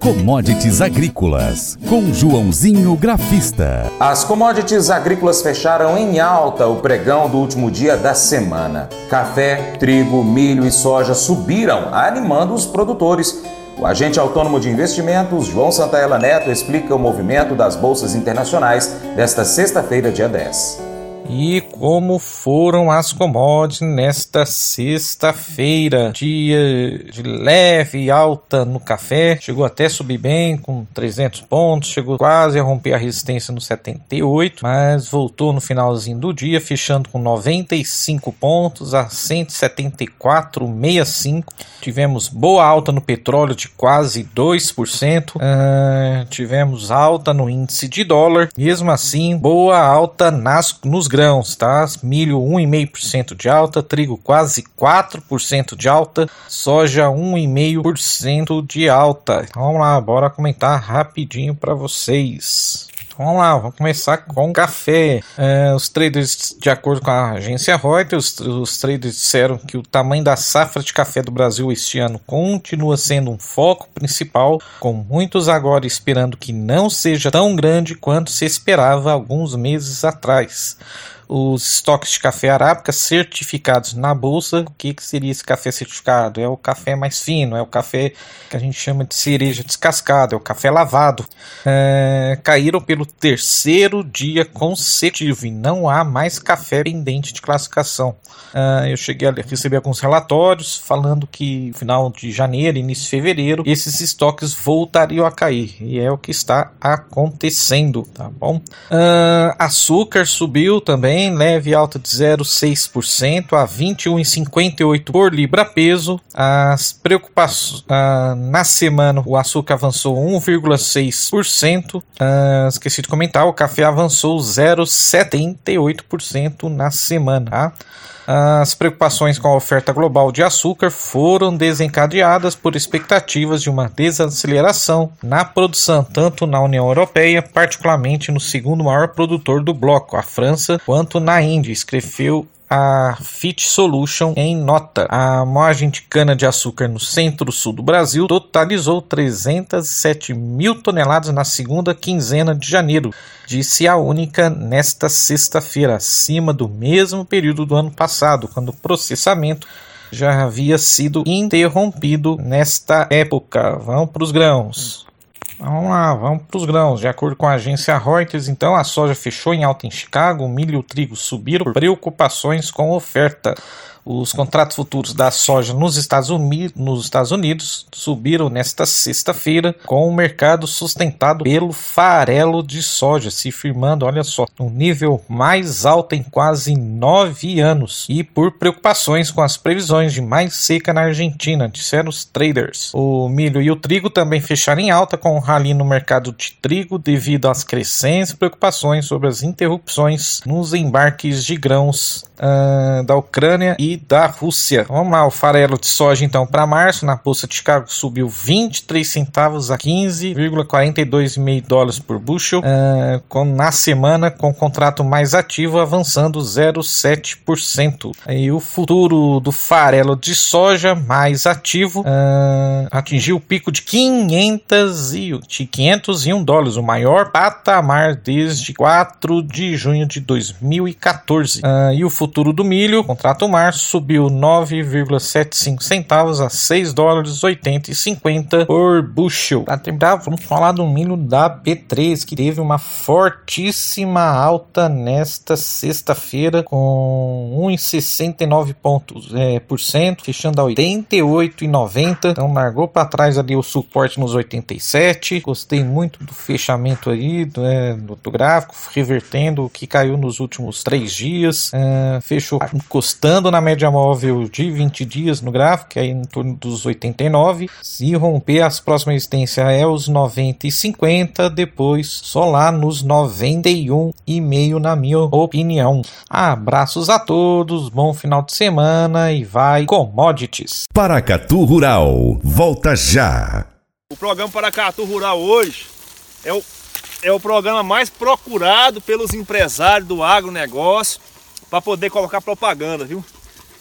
Commodities Agrícolas, com Joãozinho Grafista. As commodities agrícolas fecharam em alta o pregão do último dia da semana. Café, trigo, milho e soja subiram, animando os produtores. O agente autônomo de investimentos, João Santaella Neto, explica o movimento das bolsas internacionais desta sexta-feira, dia 10. E como foram as commodities nesta sexta-feira? Dia de leve alta no café, chegou até subir bem com 300 pontos, chegou quase a romper a resistência no 78, mas voltou no finalzinho do dia, fechando com 95 pontos a 174,65. Tivemos boa alta no petróleo de quase 2%, uh, tivemos alta no índice de dólar, mesmo assim, boa alta nas, nos grãos tá? Milho 1,5% de alta, trigo quase 4% de alta, soja 1,5% de alta. Então, vamos lá, bora comentar rapidinho para vocês. Vamos lá, vamos começar com café. É, os traders, de acordo com a agência Reuters, os, os traders disseram que o tamanho da safra de café do Brasil este ano continua sendo um foco principal, com muitos agora esperando que não seja tão grande quanto se esperava alguns meses atrás os estoques de café arábica certificados na bolsa. O que, que seria esse café certificado? É o café mais fino, é o café que a gente chama de cereja descascada, é o café lavado. É, caíram pelo terceiro dia consecutivo e não há mais café pendente de classificação. É, eu cheguei a receber alguns relatórios falando que final de janeiro, início de fevereiro, esses estoques voltariam a cair e é o que está acontecendo, tá bom? É, açúcar subiu também leve alta de 0,6% a 21,58 por libra peso. As preocupações ah, na semana o açúcar avançou 1,6%. Ah, esqueci de comentar, o café avançou 0,78% na semana. Tá? As preocupações com a oferta global de açúcar foram desencadeadas por expectativas de uma desaceleração na produção, tanto na União Europeia, particularmente no segundo maior produtor do bloco, a França, quanto na Índia, escreveu a Fit Solution em nota. A margem de cana-de-açúcar no centro-sul do Brasil totalizou 307 mil toneladas na segunda quinzena de janeiro, disse a única nesta sexta-feira, acima do mesmo período do ano passado, quando o processamento já havia sido interrompido nesta época. Vamos para os grãos. Vamos lá, vamos para os grãos. De acordo com a agência Reuters, então, a soja fechou em alta em Chicago, milho e trigo subiram preocupações com oferta. Os contratos futuros da soja nos Estados, Unidos, nos Estados Unidos subiram nesta sexta-feira, com o mercado sustentado pelo farelo de soja, se firmando, olha só, um nível mais alto em quase nove anos, e por preocupações com as previsões de mais seca na Argentina, disseram os traders. O milho e o trigo também fecharam em alta, com um rally no mercado de trigo devido às crescentes preocupações sobre as interrupções nos embarques de grãos uh, da Ucrânia e da Rússia. Vamos lá, o farelo de soja então para março na bolsa de Chicago subiu 23 centavos a 15,42,5 dólares por bushel, uh, com, na semana com o contrato mais ativo avançando 0,7%. E o futuro do farelo de soja mais ativo uh, atingiu o pico de 500 e, de 501 dólares, o maior patamar desde 4 de junho de 2014. Uh, e o futuro do milho, contrato março, subiu 9,75 centavos a 6 dólares 80 e 50 por bushel. Para terminar, vamos falar do milho da B3 que teve uma fortíssima alta nesta sexta-feira com 1,69 pontos é, por cento, fechando a 88,90. Então largou para trás ali o suporte nos 87. Gostei muito do fechamento aí do, é, do gráfico, revertendo o que caiu nos últimos três dias. É, fechou encostando na média móvel de 20 dias no gráfico, que é em torno dos 89. Se romper, as próximas resistências é os 90 e 50, depois só lá nos 91,5 na minha opinião. Abraços a todos, bom final de semana e vai commodities. Paracatu Rural, volta já. O programa Paracatu Rural hoje é o, é o programa mais procurado pelos empresários do agronegócio para poder colocar propaganda, viu?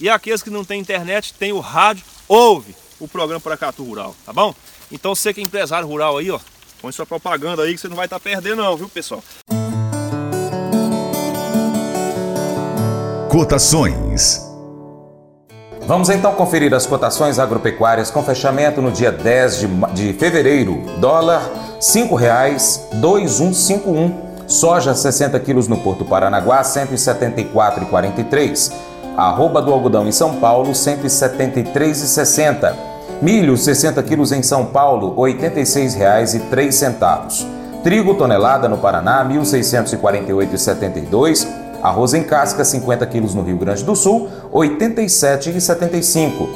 e aqueles que não tem internet, tem o rádio, ouve o programa Paracatu Rural, tá bom? Então você que é empresário rural aí, ó, põe sua propaganda aí que você não vai estar tá perdendo não, viu pessoal? Cotações. Vamos então conferir as cotações agropecuárias com fechamento no dia 10 de, de fevereiro. Dólar R$ 5,2151. Soja 60 quilos no Porto Paranaguá, 174,43. Arroba do algodão em São Paulo, 173,60. Milho, 60 quilos em São Paulo, R$ 86,03. Trigo tonelada no Paraná, R$ 1.648,72. Arroz em casca, 50 quilos no Rio Grande do Sul, R$ 87,75.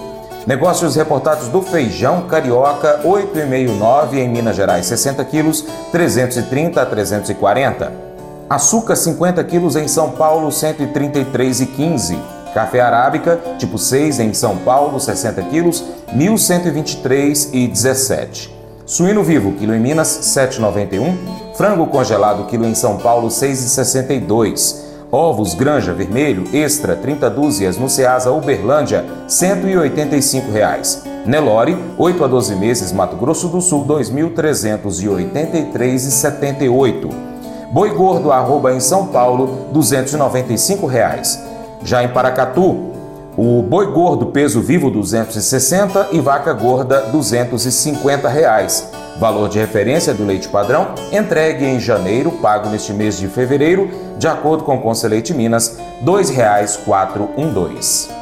Negócios reportados do feijão carioca, 8,59 em Minas Gerais, 60 quilos, 330 a 340. Açúcar, 50 quilos em São Paulo, 133,15. Café arábica, tipo 6 em São Paulo, 60 quilos, 1.123,17. Suíno vivo, quilo em Minas, 7,91. Frango congelado, quilo em São Paulo, 6,62. Ovos Granja Vermelho Extra 30 dúzias no Ceasa Uberlândia, 185 reais. Nelore, 8 a 12 meses, Mato Grosso do Sul, R$ 2.383,78. Boi Gordo, arroba em São Paulo, 295 reais. Já em Paracatu, o boi gordo peso vivo 260 e vaca gorda 250 reais. Valor de referência do leite padrão entregue em janeiro, pago neste mês de fevereiro, de acordo com o Conselheite Minas, R$ 2,412.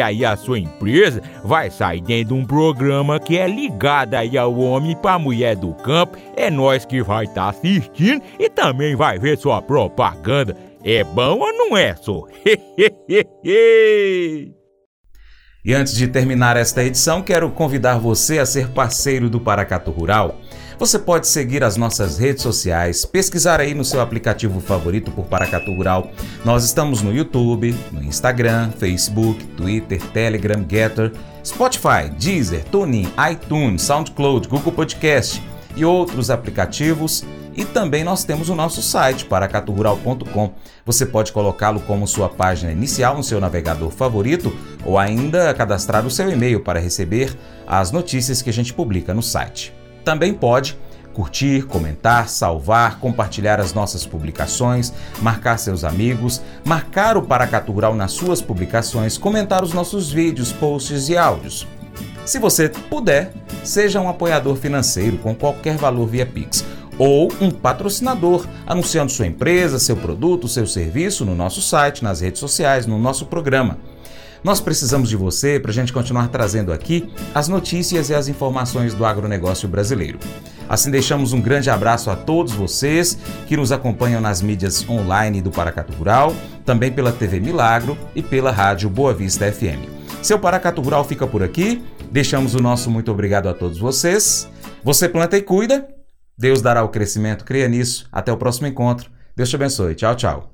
aí a sua empresa vai sair dentro de um programa que é ligado aí ao homem para mulher do campo. É nós que vai estar tá assistindo e também vai ver sua propaganda. É bom ou não é, só? E antes de terminar esta edição, quero convidar você a ser parceiro do Paracato Rural. Você pode seguir as nossas redes sociais, pesquisar aí no seu aplicativo favorito por Paracatu Rural. Nós estamos no YouTube, no Instagram, Facebook, Twitter, Telegram, Getter, Spotify, Deezer, TuneIn, iTunes, SoundCloud, Google Podcast e outros aplicativos e também nós temos o nosso site, paracaturural.com. Você pode colocá-lo como sua página inicial no seu navegador favorito ou ainda cadastrar o seu e-mail para receber as notícias que a gente publica no site. Também pode curtir, comentar, salvar, compartilhar as nossas publicações, marcar seus amigos, marcar o Paracatu Rural nas suas publicações, comentar os nossos vídeos, posts e áudios. Se você puder, seja um apoiador financeiro com qualquer valor via Pix ou um patrocinador, anunciando sua empresa, seu produto, seu serviço no nosso site, nas redes sociais, no nosso programa. Nós precisamos de você para a gente continuar trazendo aqui as notícias e as informações do agronegócio brasileiro. Assim, deixamos um grande abraço a todos vocês que nos acompanham nas mídias online do Paracatu Rural, também pela TV Milagro e pela rádio Boa Vista FM. Seu Paracatu Rural fica por aqui. Deixamos o nosso muito obrigado a todos vocês. Você planta e cuida Deus dará o crescimento, creia nisso. Até o próximo encontro. Deus te abençoe. Tchau, tchau.